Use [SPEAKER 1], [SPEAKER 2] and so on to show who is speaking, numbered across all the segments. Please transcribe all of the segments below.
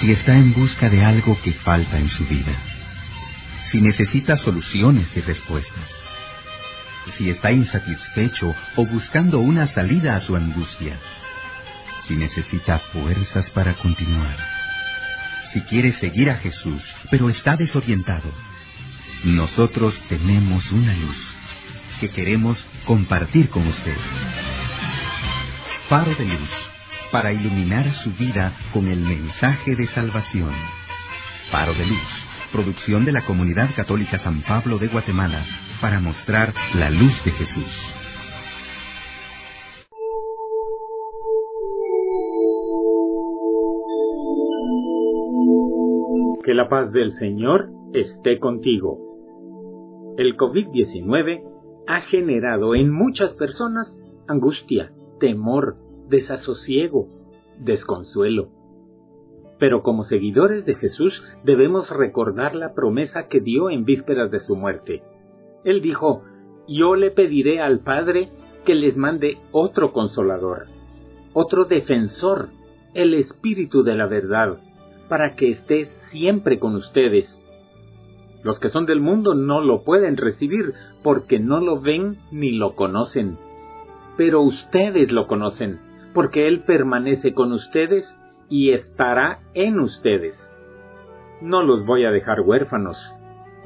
[SPEAKER 1] si está en busca de algo que falta en su vida, si necesita soluciones y respuestas, si está insatisfecho o buscando una salida a su angustia, si necesita fuerzas para continuar, si quiere seguir a Jesús, pero está desorientado, nosotros tenemos una luz que queremos compartir con usted. Faro de luz para iluminar su vida con el mensaje de salvación. Faro de luz, producción de la Comunidad Católica San Pablo de Guatemala para mostrar la luz de Jesús.
[SPEAKER 2] Que la paz del Señor esté contigo. El COVID-19 ha generado en muchas personas angustia, temor, desasosiego, desconsuelo. Pero como seguidores de Jesús debemos recordar la promesa que dio en vísperas de su muerte. Él dijo, yo le pediré al Padre que les mande otro consolador, otro defensor, el Espíritu de la verdad, para que esté siempre con ustedes. Los que son del mundo no lo pueden recibir porque no lo ven ni lo conocen. Pero ustedes lo conocen, porque Él permanece con ustedes y estará en ustedes. No los voy a dejar huérfanos,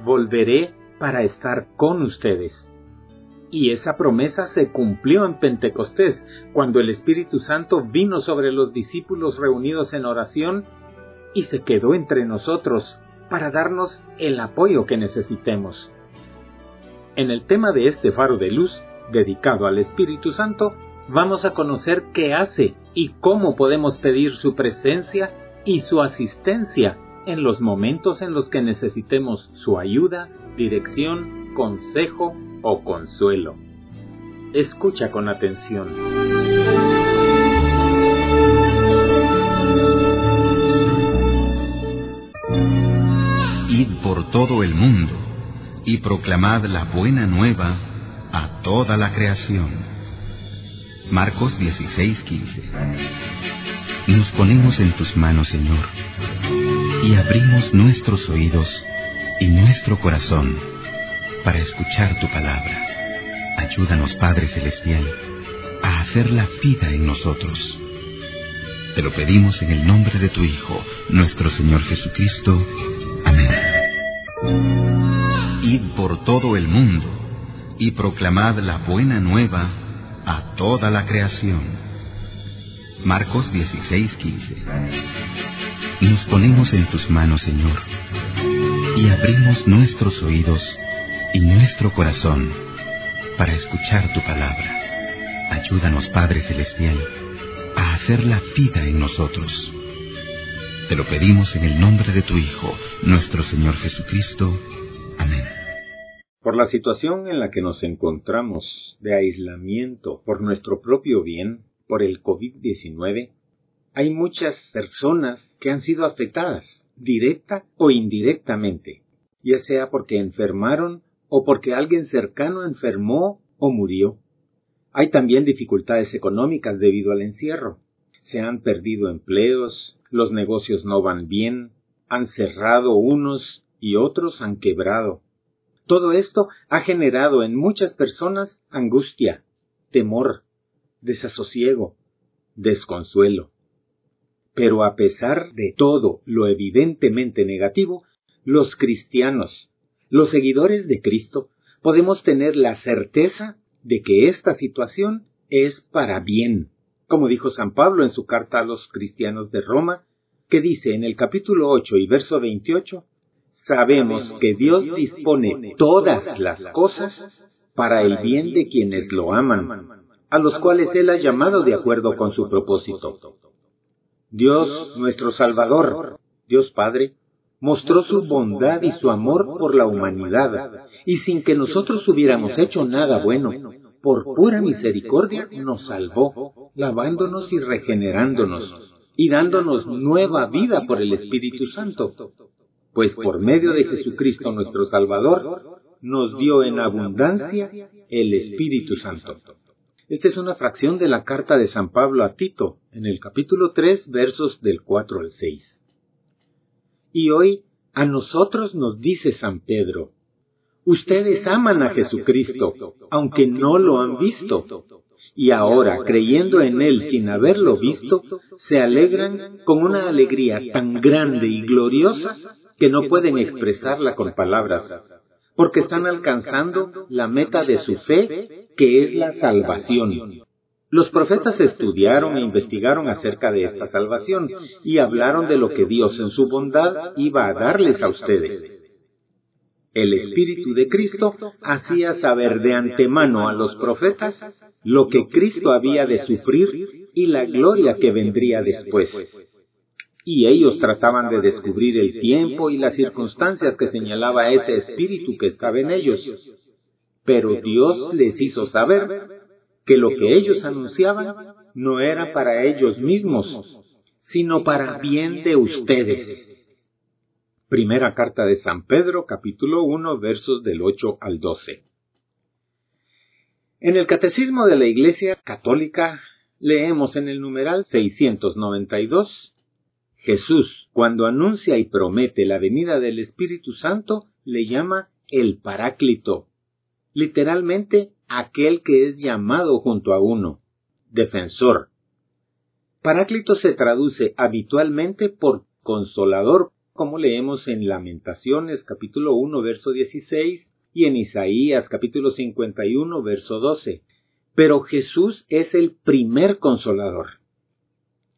[SPEAKER 2] volveré para estar con ustedes. Y esa promesa se cumplió en Pentecostés, cuando el Espíritu Santo vino sobre los discípulos reunidos en oración y se quedó entre nosotros para darnos el apoyo que necesitemos. En el tema de este faro de luz, dedicado al Espíritu Santo, vamos a conocer qué hace y cómo podemos pedir su presencia y su asistencia en los momentos en los que necesitemos su ayuda, dirección, consejo o consuelo. Escucha con atención.
[SPEAKER 1] Id por todo el mundo y proclamad la buena nueva a toda la creación. Marcos 16:15 Nos ponemos en tus manos, Señor, y abrimos nuestros oídos y nuestro corazón para escuchar tu palabra. Ayúdanos, Padre Celestial, a hacer la vida en nosotros. Te lo pedimos en el nombre de tu Hijo, nuestro Señor Jesucristo. Amén id por todo el mundo y proclamad la buena nueva a toda la creación. Marcos 16:15 Nos ponemos en tus manos, Señor, y abrimos nuestros oídos y nuestro corazón para escuchar tu palabra. Ayúdanos, Padre Celestial, a hacer la vida en nosotros. Te lo pedimos en el nombre de tu Hijo, nuestro Señor Jesucristo. Amén.
[SPEAKER 2] Por la situación en la que nos encontramos de aislamiento por nuestro propio bien, por el COVID-19, hay muchas personas que han sido afectadas, directa o indirectamente, ya sea porque enfermaron o porque alguien cercano enfermó o murió. Hay también dificultades económicas debido al encierro. Se han perdido empleos, los negocios no van bien, han cerrado unos y otros han quebrado. Todo esto ha generado en muchas personas angustia, temor, desasosiego, desconsuelo. Pero a pesar de todo lo evidentemente negativo, los cristianos, los seguidores de Cristo, podemos tener la certeza de que esta situación es para bien, como dijo San Pablo en su carta a los cristianos de Roma, que dice en el capítulo 8 y verso 28, sabemos que Dios dispone todas las cosas para el bien de quienes lo aman, a los cuales Él ha llamado de acuerdo con su propósito. Dios, nuestro Salvador, Dios Padre, mostró su bondad y su amor por la humanidad, y sin que nosotros hubiéramos hecho nada bueno, por pura misericordia nos salvó, lavándonos y regenerándonos, y dándonos nueva vida por el Espíritu Santo pues por medio de Jesucristo nuestro Salvador, nos dio en abundancia el Espíritu Santo. Esta es una fracción de la carta de San Pablo a Tito, en el capítulo 3, versos del 4 al 6. Y hoy a nosotros nos dice San Pedro, ustedes aman a Jesucristo, aunque no lo han visto. Y ahora, creyendo en Él sin haberlo visto, se alegran con una alegría tan grande y gloriosa que no pueden expresarla con palabras, porque están alcanzando la meta de su fe, que es la salvación. Los profetas estudiaron e investigaron acerca de esta salvación y hablaron de lo que Dios en su bondad iba a darles a ustedes. El Espíritu de Cristo hacía saber de antemano a los profetas lo que Cristo había de sufrir y la gloria que vendría después. Y ellos trataban de descubrir el tiempo y las circunstancias que señalaba ese Espíritu que estaba en ellos. Pero Dios les hizo saber que lo que ellos anunciaban no era para ellos mismos, sino para bien de ustedes. Primera carta de San Pedro, capítulo 1, versos del 8 al 12. En el Catecismo de la Iglesia Católica leemos en el numeral 692, Jesús, cuando anuncia y promete la venida del Espíritu Santo, le llama el Paráclito, literalmente aquel que es llamado junto a uno, defensor. Paráclito se traduce habitualmente por consolador, como leemos en Lamentaciones capítulo 1 verso 16 y en Isaías capítulo 51 verso 12. Pero Jesús es el primer consolador.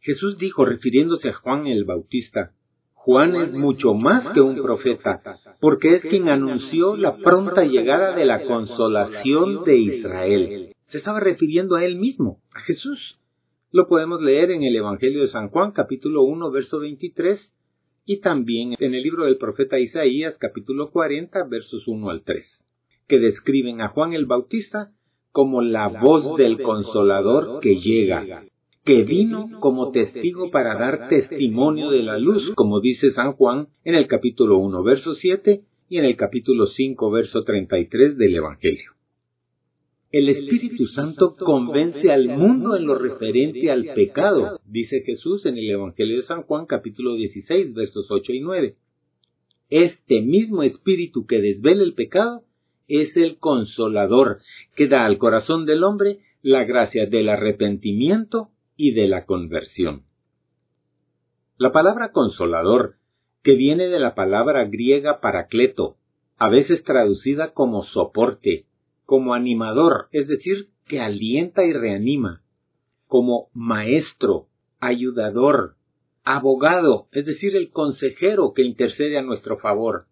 [SPEAKER 2] Jesús dijo, refiriéndose a Juan el Bautista, Juan es mucho más que un profeta, porque es quien anunció la pronta llegada de la consolación de Israel. Se estaba refiriendo a él mismo, a Jesús. Lo podemos leer en el Evangelio de San Juan, capítulo 1, verso 23, y también en el libro del profeta Isaías, capítulo 40, versos 1 al 3, que describen a Juan el Bautista como la voz del consolador que llega, que vino como testigo para dar testimonio de la luz, como dice San Juan en el capítulo 1, verso 7 y en el capítulo 5, verso 33 del Evangelio. El Espíritu Santo convence al mundo en lo referente al pecado, dice Jesús en el Evangelio de San Juan capítulo 16, versos 8 y 9. Este mismo Espíritu que desvela el pecado es el consolador que da al corazón del hombre la gracia del arrepentimiento y de la conversión. La palabra consolador, que viene de la palabra griega paracleto, a veces traducida como soporte, como animador, es decir, que alienta y reanima, como maestro, ayudador, abogado, es decir, el consejero que intercede a nuestro favor.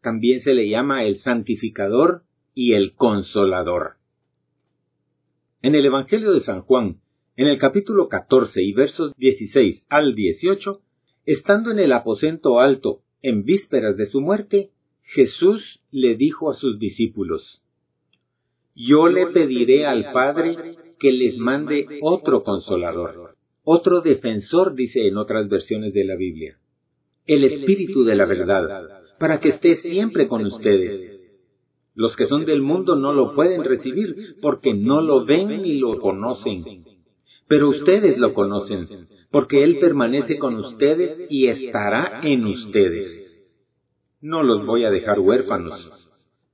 [SPEAKER 2] También se le llama el santificador y el consolador. En el Evangelio de San Juan, en el capítulo 14 y versos 16 al 18, estando en el aposento alto, en vísperas de su muerte, Jesús le dijo a sus discípulos, Yo le pediré al Padre que les mande otro consolador, otro defensor, dice en otras versiones de la Biblia, el Espíritu de la verdad, para que esté siempre con ustedes. Los que son del mundo no lo pueden recibir porque no lo ven ni lo conocen pero ustedes lo conocen, porque Él permanece con ustedes y estará en ustedes. No los voy a dejar huérfanos,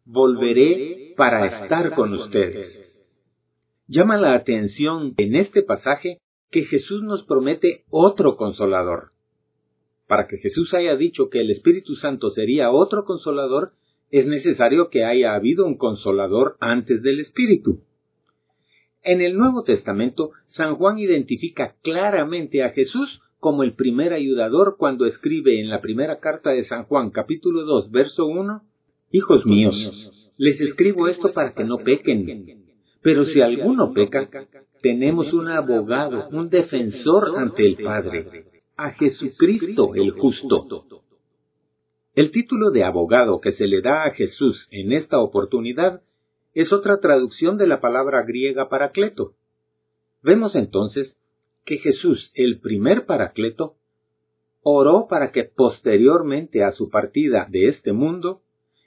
[SPEAKER 2] volveré para estar con ustedes. Llama la atención en este pasaje que Jesús nos promete otro consolador. Para que Jesús haya dicho que el Espíritu Santo sería otro consolador, es necesario que haya habido un consolador antes del Espíritu. En el Nuevo Testamento, San Juan identifica claramente a Jesús como el primer ayudador cuando escribe en la primera carta de San Juan capítulo 2 verso 1, Hijos míos, les escribo esto para que no pequen. Pero si alguno peca, tenemos un abogado, un defensor ante el Padre, a Jesucristo el justo. El título de abogado que se le da a Jesús en esta oportunidad es otra traducción de la palabra griega paracleto. Vemos entonces que Jesús, el primer paracleto, oró para que posteriormente a su partida de este mundo,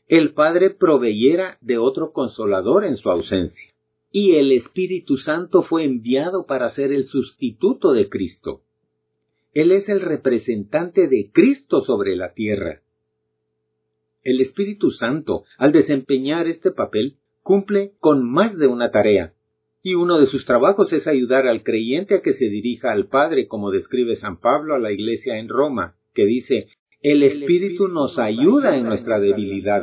[SPEAKER 2] el Padre proveyera de otro consolador en su ausencia. Y el Espíritu Santo fue enviado para ser el sustituto de Cristo. Él es el representante de Cristo sobre la tierra. El Espíritu Santo, al desempeñar este papel, cumple con más de una tarea, y uno de sus trabajos es ayudar al creyente a que se dirija al Padre, como describe San Pablo a la iglesia en Roma, que dice, el Espíritu nos ayuda en nuestra debilidad,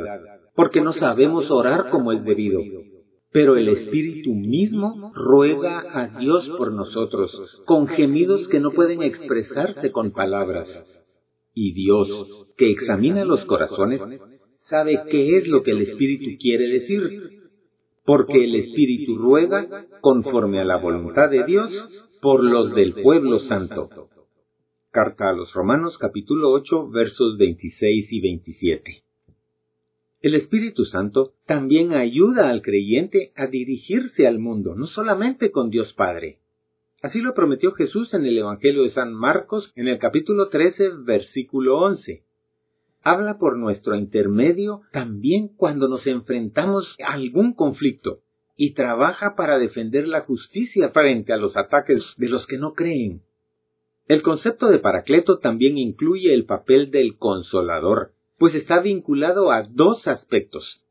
[SPEAKER 2] porque no sabemos orar como es debido. Pero el Espíritu mismo ruega a Dios por nosotros, con gemidos que no pueden expresarse con palabras. Y Dios, que examina los corazones, sabe qué es lo que el Espíritu quiere decir, porque el Espíritu ruega conforme a la voluntad de Dios por los del pueblo santo. Carta a los Romanos capítulo 8 versos 26 y 27. El Espíritu Santo también ayuda al creyente a dirigirse al mundo, no solamente con Dios Padre. Así lo prometió Jesús en el Evangelio de San Marcos en el capítulo 13 versículo 11 habla por nuestro intermedio también cuando nos enfrentamos a algún conflicto y trabaja para defender la justicia frente a los ataques de los que no creen. El concepto de Paracleto también incluye el papel del consolador, pues está vinculado a dos aspectos.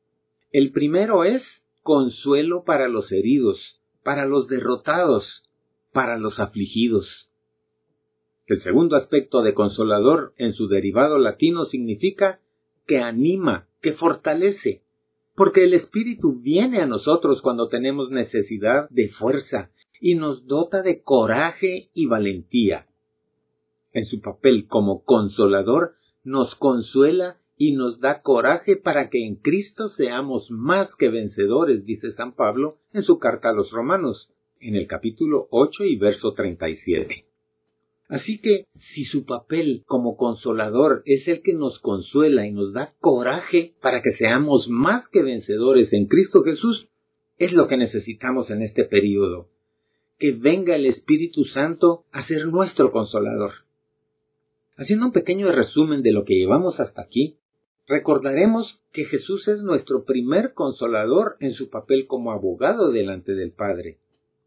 [SPEAKER 2] El primero es consuelo para los heridos, para los derrotados, para los afligidos. El segundo aspecto de consolador en su derivado latino significa que anima, que fortalece, porque el Espíritu viene a nosotros cuando tenemos necesidad de fuerza y nos dota de coraje y valentía. En su papel como consolador nos consuela y nos da coraje para que en Cristo seamos más que vencedores, dice San Pablo en su carta a los Romanos, en el capítulo 8 y verso 37. Así que si su papel como consolador es el que nos consuela y nos da coraje para que seamos más que vencedores en Cristo Jesús, es lo que necesitamos en este periodo. Que venga el Espíritu Santo a ser nuestro consolador. Haciendo un pequeño resumen de lo que llevamos hasta aquí, recordaremos que Jesús es nuestro primer consolador en su papel como abogado delante del Padre.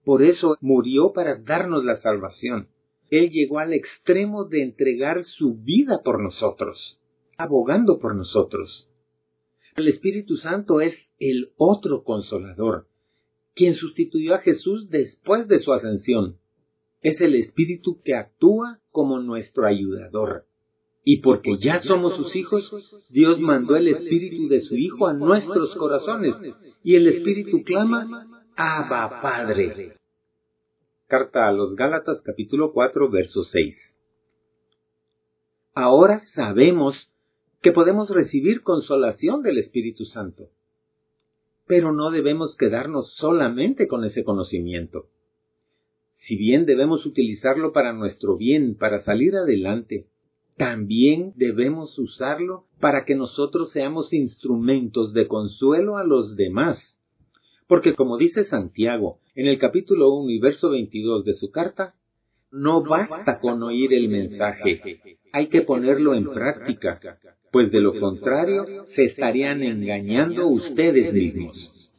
[SPEAKER 2] Por eso murió para darnos la salvación él llegó al extremo de entregar su vida por nosotros, abogando por nosotros. El Espíritu Santo es el otro consolador, quien sustituyó a Jesús después de su ascensión. Es el Espíritu que actúa como nuestro ayudador. Y porque ya somos sus hijos, Dios mandó el Espíritu de su Hijo a nuestros corazones, y el Espíritu clama, Abba Padre. Carta a los Gálatas capítulo 4 verso 6. Ahora sabemos que podemos recibir consolación del Espíritu Santo. Pero no debemos quedarnos solamente con ese conocimiento. Si bien debemos utilizarlo para nuestro bien, para salir adelante, también debemos usarlo para que nosotros seamos instrumentos de consuelo a los demás porque como dice Santiago en el capítulo 1 y verso 22 de su carta, no basta con oír el mensaje, hay que ponerlo en práctica, pues de lo contrario se estarían engañando ustedes mismos.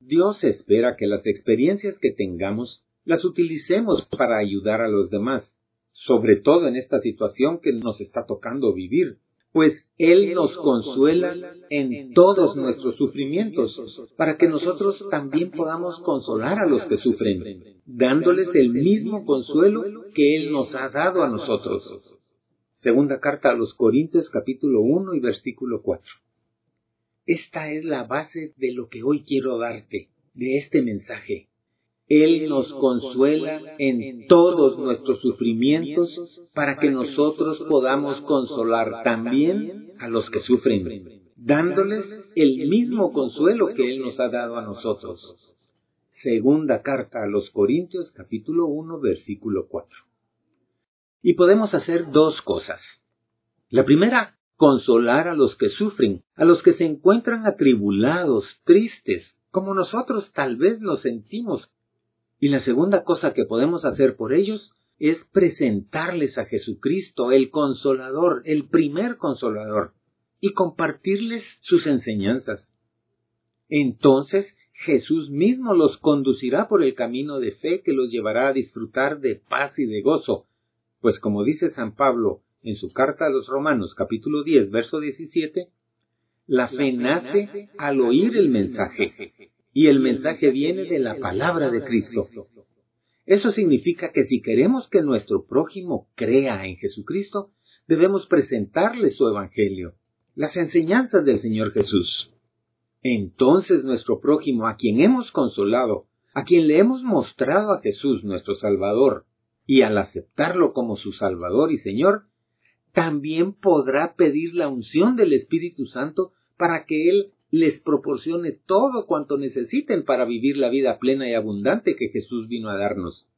[SPEAKER 2] Dios espera que las experiencias que tengamos las utilicemos para ayudar a los demás, sobre todo en esta situación que nos está tocando vivir, pues Él nos consuela en todos nuestros sufrimientos, para que nosotros también podamos consolar a los que sufren, dándoles el mismo consuelo que Él nos ha dado a nosotros. Segunda carta a los Corintios capítulo 1 y versículo 4. Esta es la base de lo que hoy quiero darte, de este mensaje. Él nos consuela en todos nuestros sufrimientos para que nosotros podamos consolar también a los que sufren, dándoles el mismo consuelo que Él nos ha dado a nosotros. Segunda carta a los Corintios capítulo 1 versículo 4. Y podemos hacer dos cosas. La primera, consolar a los que sufren, a los que se encuentran atribulados, tristes, como nosotros tal vez nos sentimos y la segunda cosa que podemos hacer por ellos es presentarles a Jesucristo, el consolador, el primer consolador, y compartirles sus enseñanzas. Entonces Jesús mismo los conducirá por el camino de fe que los llevará a disfrutar de paz y de gozo, Pues como dice San Pablo en su carta a los Romanos capítulo 10, verso 17, la fe nace al oír el mensaje y el mensaje viene de la palabra de Cristo. Eso significa que si queremos que nuestro prójimo crea en Jesucristo, debemos presentarle su Evangelio, las enseñanzas del Señor Jesús. Entonces nuestro prójimo, a quien hemos consolado, a quien le hemos mostrado a Jesús nuestro Salvador, y al aceptarlo como su Salvador y Señor, también podrá pedir la unción del Espíritu Santo para que Él les proporcione todo cuanto necesiten para vivir la vida plena y abundante que Jesús vino a darnos.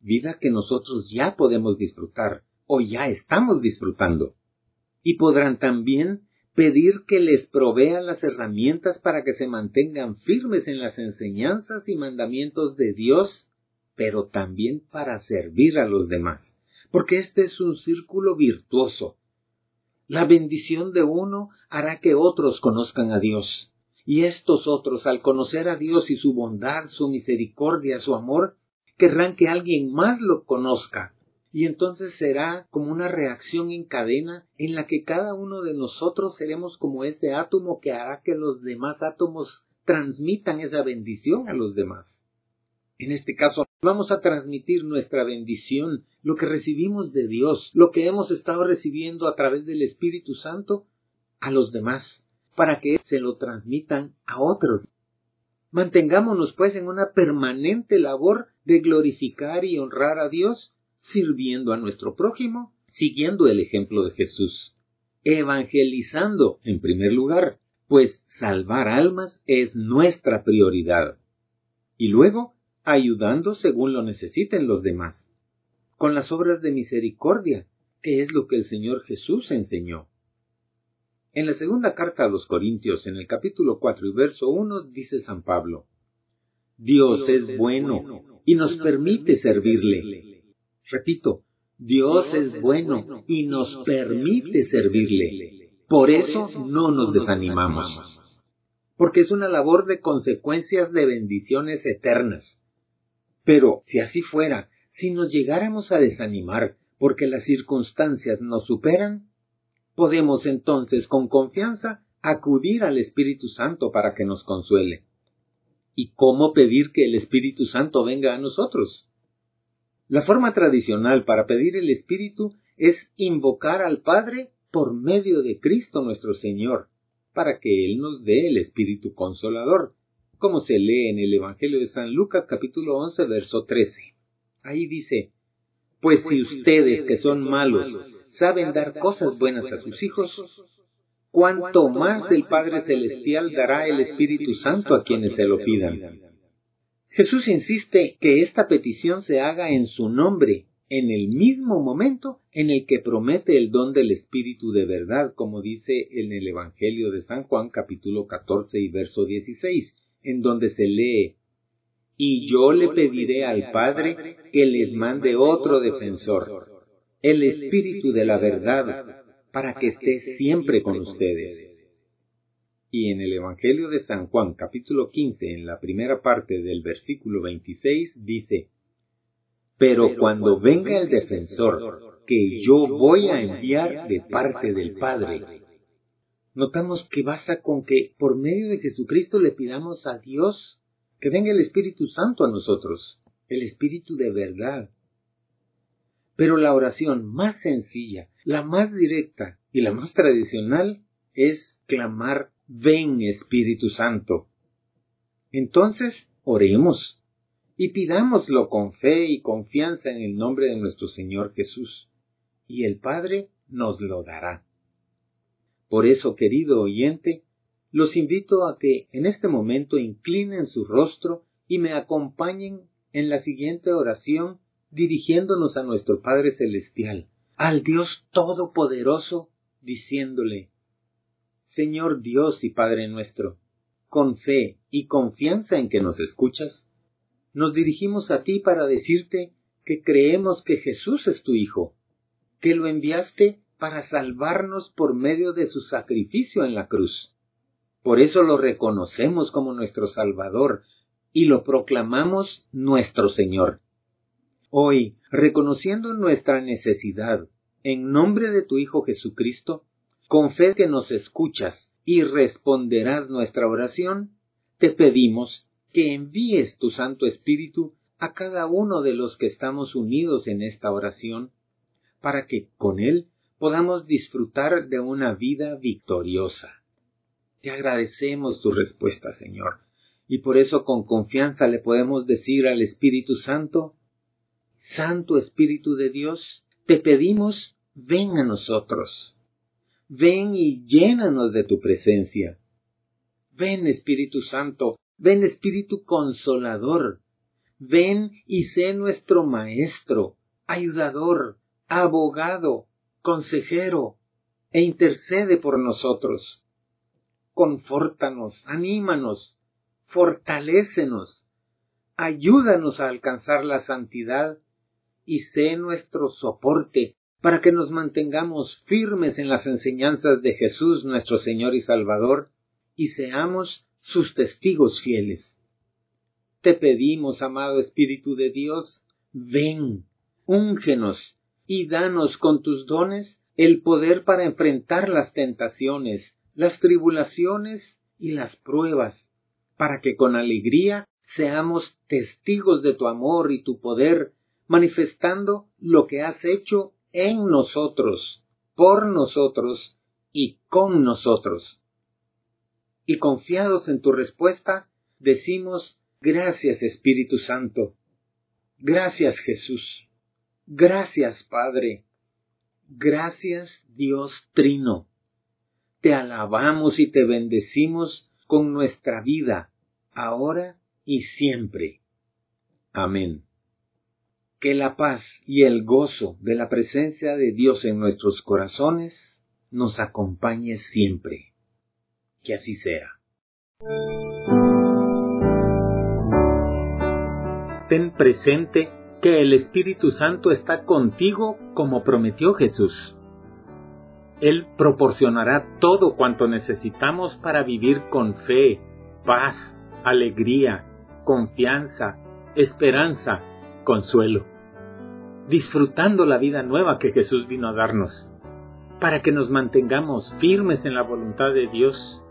[SPEAKER 2] Vida que nosotros ya podemos disfrutar o ya estamos disfrutando. Y podrán también pedir que les provea las herramientas para que se mantengan firmes en las enseñanzas y mandamientos de Dios, pero también para servir a los demás, porque este es un círculo virtuoso la bendición de uno hará que otros conozcan a Dios. Y estos otros, al conocer a Dios y su bondad, su misericordia, su amor, querrán que alguien más lo conozca. Y entonces será como una reacción en cadena en la que cada uno de nosotros seremos como ese átomo que hará que los demás átomos transmitan esa bendición a los demás. En este caso, vamos a transmitir nuestra bendición, lo que recibimos de Dios, lo que hemos estado recibiendo a través del Espíritu Santo, a los demás, para que se lo transmitan a otros. Mantengámonos pues en una permanente labor de glorificar y honrar a Dios, sirviendo a nuestro prójimo, siguiendo el ejemplo de Jesús, evangelizando en primer lugar, pues salvar almas es nuestra prioridad. Y luego, ayudando según lo necesiten los demás, con las obras de misericordia, que es lo que el Señor Jesús enseñó. En la segunda carta a los Corintios, en el capítulo 4 y verso 1, dice San Pablo, Dios es bueno y nos permite servirle. Repito, Dios es bueno y nos permite servirle. Por eso no nos desanimamos. Porque es una labor de consecuencias de bendiciones eternas. Pero si así fuera, si nos llegáramos a desanimar porque las circunstancias nos superan, podemos entonces con confianza acudir al Espíritu Santo para que nos consuele. ¿Y cómo pedir que el Espíritu Santo venga a nosotros? La forma tradicional para pedir el Espíritu es invocar al Padre por medio de Cristo nuestro Señor, para que Él nos dé el Espíritu Consolador, como se lee en el Evangelio de San Lucas capítulo 11 verso 13. Ahí dice, pues si ustedes que son malos saben dar cosas buenas a sus hijos, cuánto más el Padre Celestial dará el Espíritu Santo a quienes se lo pidan. Jesús insiste que esta petición se haga en su nombre, en el mismo momento en el que promete el don del Espíritu de verdad, como dice en el Evangelio de San Juan capítulo 14 y verso 16 en donde se lee, y yo le pediré al Padre que les mande otro defensor, el Espíritu de la verdad, para que esté siempre con ustedes. Y en el Evangelio de San Juan capítulo 15, en la primera parte del versículo 26, dice, Pero cuando venga el defensor, que yo voy a enviar de parte del Padre, notamos que basta con que por medio de Jesucristo le pidamos a Dios que venga el Espíritu Santo a nosotros, el Espíritu de verdad. Pero la oración más sencilla, la más directa y la más tradicional es clamar, ven Espíritu Santo. Entonces, oremos y pidámoslo con fe y confianza en el nombre de nuestro Señor Jesús, y el Padre nos lo dará. Por eso, querido oyente, los invito a que en este momento inclinen su rostro y me acompañen en la siguiente oración dirigiéndonos a nuestro Padre Celestial, al Dios Todopoderoso, diciéndole, Señor Dios y Padre nuestro, con fe y confianza en que nos escuchas, nos dirigimos a ti para decirte que creemos que Jesús es tu Hijo, que lo enviaste para salvarnos por medio de su sacrificio en la cruz. Por eso lo reconocemos como nuestro Salvador y lo proclamamos nuestro Señor. Hoy, reconociendo nuestra necesidad, en nombre de tu Hijo Jesucristo, con fe que nos escuchas y responderás nuestra oración, te pedimos que envíes tu Santo Espíritu a cada uno de los que estamos unidos en esta oración, para que con él podamos disfrutar de una vida victoriosa. Te agradecemos tu respuesta, Señor, y por eso con confianza le podemos decir al Espíritu Santo, Santo Espíritu de Dios, te pedimos, ven a nosotros, ven y llénanos de tu presencia. Ven Espíritu Santo, ven Espíritu Consolador, ven y sé nuestro Maestro, ayudador, abogado, consejero, e intercede por nosotros. Confórtanos, anímanos, fortalécenos, ayúdanos a alcanzar la santidad y sé nuestro soporte para que nos mantengamos firmes en las enseñanzas de Jesús nuestro Señor y Salvador y seamos sus testigos fieles. Te pedimos, amado Espíritu de Dios, ven, úngenos y danos con tus dones el poder para enfrentar las tentaciones, las tribulaciones y las pruebas, para que con alegría seamos testigos de tu amor y tu poder, manifestando lo que has hecho en nosotros, por nosotros y con nosotros. Y confiados en tu respuesta, decimos gracias Espíritu Santo, gracias Jesús, gracias Padre, gracias Dios Trino. Te alabamos y te bendecimos con nuestra vida, ahora y siempre. Amén que la paz y el gozo de la presencia de Dios en nuestros corazones nos acompañe siempre. Que así sea. Ten presente que el Espíritu Santo está contigo como prometió Jesús. Él proporcionará todo cuanto necesitamos para vivir con fe, paz, alegría, confianza, esperanza, consuelo disfrutando la vida nueva que Jesús vino a darnos, para que nos mantengamos firmes en la voluntad de Dios,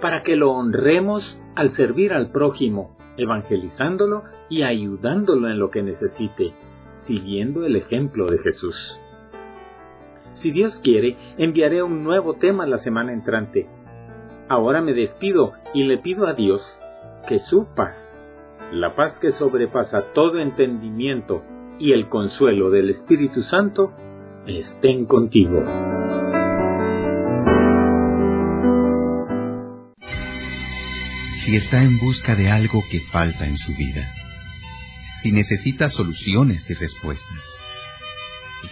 [SPEAKER 2] para que lo honremos al servir al prójimo, evangelizándolo y ayudándolo en lo que necesite, siguiendo el ejemplo de Jesús. Si Dios quiere, enviaré un nuevo tema la semana entrante. Ahora me despido y le pido a Dios que su paz, la paz que sobrepasa todo entendimiento, y el consuelo del Espíritu Santo estén contigo.
[SPEAKER 1] Si está en busca de algo que falta en su vida, si necesita soluciones y respuestas,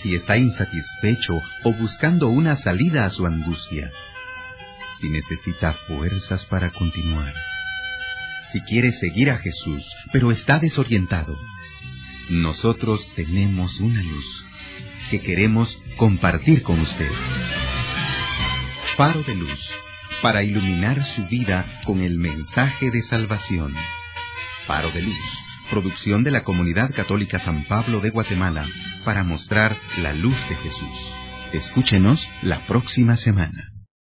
[SPEAKER 1] si está insatisfecho o buscando una salida a su angustia, si necesita fuerzas para continuar, si quiere seguir a Jesús, pero está desorientado, nosotros tenemos una luz que queremos compartir con usted. Faro de luz para iluminar su vida con el mensaje de salvación. Faro de luz, producción de la Comunidad Católica San Pablo de Guatemala para mostrar la luz de Jesús. Escúchenos la próxima semana.